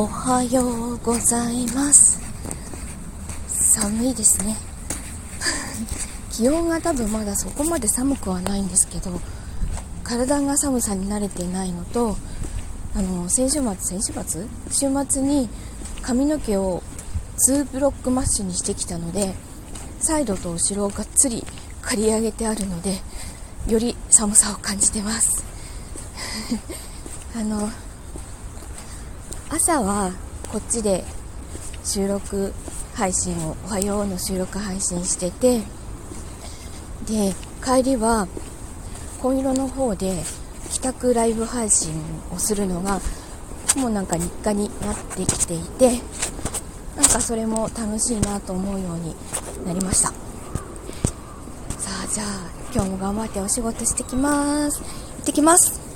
おはようございます。寒いですね。気温が多分まだそこまで寒くはないんですけど体が寒さに慣れていないのとあの先週末先週末？週末に髪の毛を2ブロックマッシュにしてきたのでサイドと後ろをがっつり刈り上げてあるのでより寒さを感じてます。あの朝はこっちで収録配信を「おはよう」の収録配信しててで帰りは紺色の方で帰宅ライブ配信をするのがもうなんか日課になってきていてなんかそれも楽しいなと思うようになりました。さあじゃあ今日も頑張ってお仕事してきます。行ってきます。